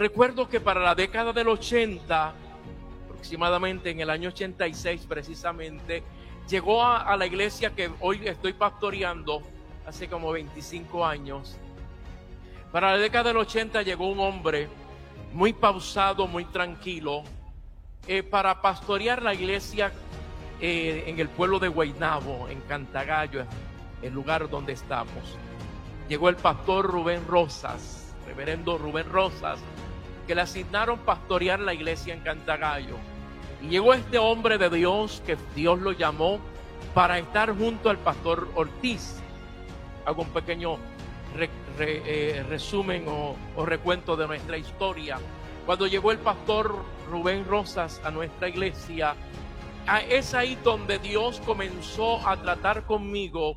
Recuerdo que para la década del 80, aproximadamente en el año 86 precisamente, llegó a, la iglesia que hoy estoy pastoreando, hace como 25 años. Para la década del 80 llegó un hombre muy pausado, muy tranquilo, eh, para pastorear la iglesia eh, en el pueblo de Guaynabo, en Cantagallo, el lugar donde estamos. Llegó el pastor Rubén Rosas, reverendo Rubén Rosas, que le asignaron pastorear la iglesia en Cantagallo. Y llegó este hombre de Dios que Dios lo llamó para estar junto al pastor Ortiz. Hago un pequeño eh, resumen o, o recuento de nuestra historia. Cuando llegó el pastor Rubén Rosas a nuestra iglesia, es ahí donde Dios comenzó a tratar conmigo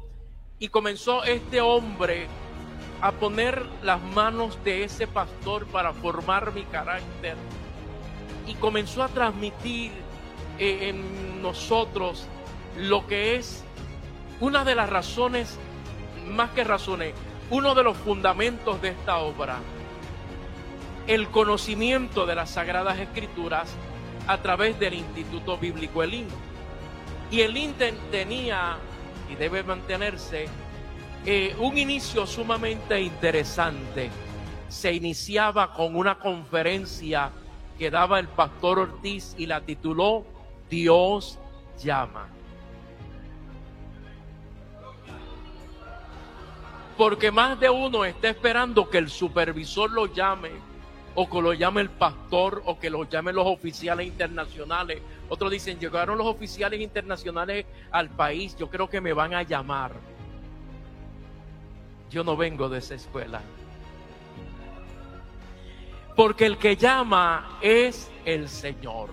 y comenzó este hombre a poner las manos de ese pastor para formar mi carácter y comenzó a transmitir eh, en nosotros lo que es una de las razones, más que razones, uno de los fundamentos de esta obra, el conocimiento de las Sagradas Escrituras a través del Instituto Bíblico Elín. Y el tenía, y debe mantenerse, eh, un inicio sumamente interesante. Se iniciaba con una conferencia que daba el pastor Ortiz y la tituló Dios llama. Porque más de uno está esperando que el supervisor lo llame, o que lo llame el pastor, o que lo llamen los oficiales internacionales. Otros dicen, llegaron los oficiales internacionales al país, yo creo que me van a llamar. Yo no vengo de esa escuela. Porque el que llama es el Señor.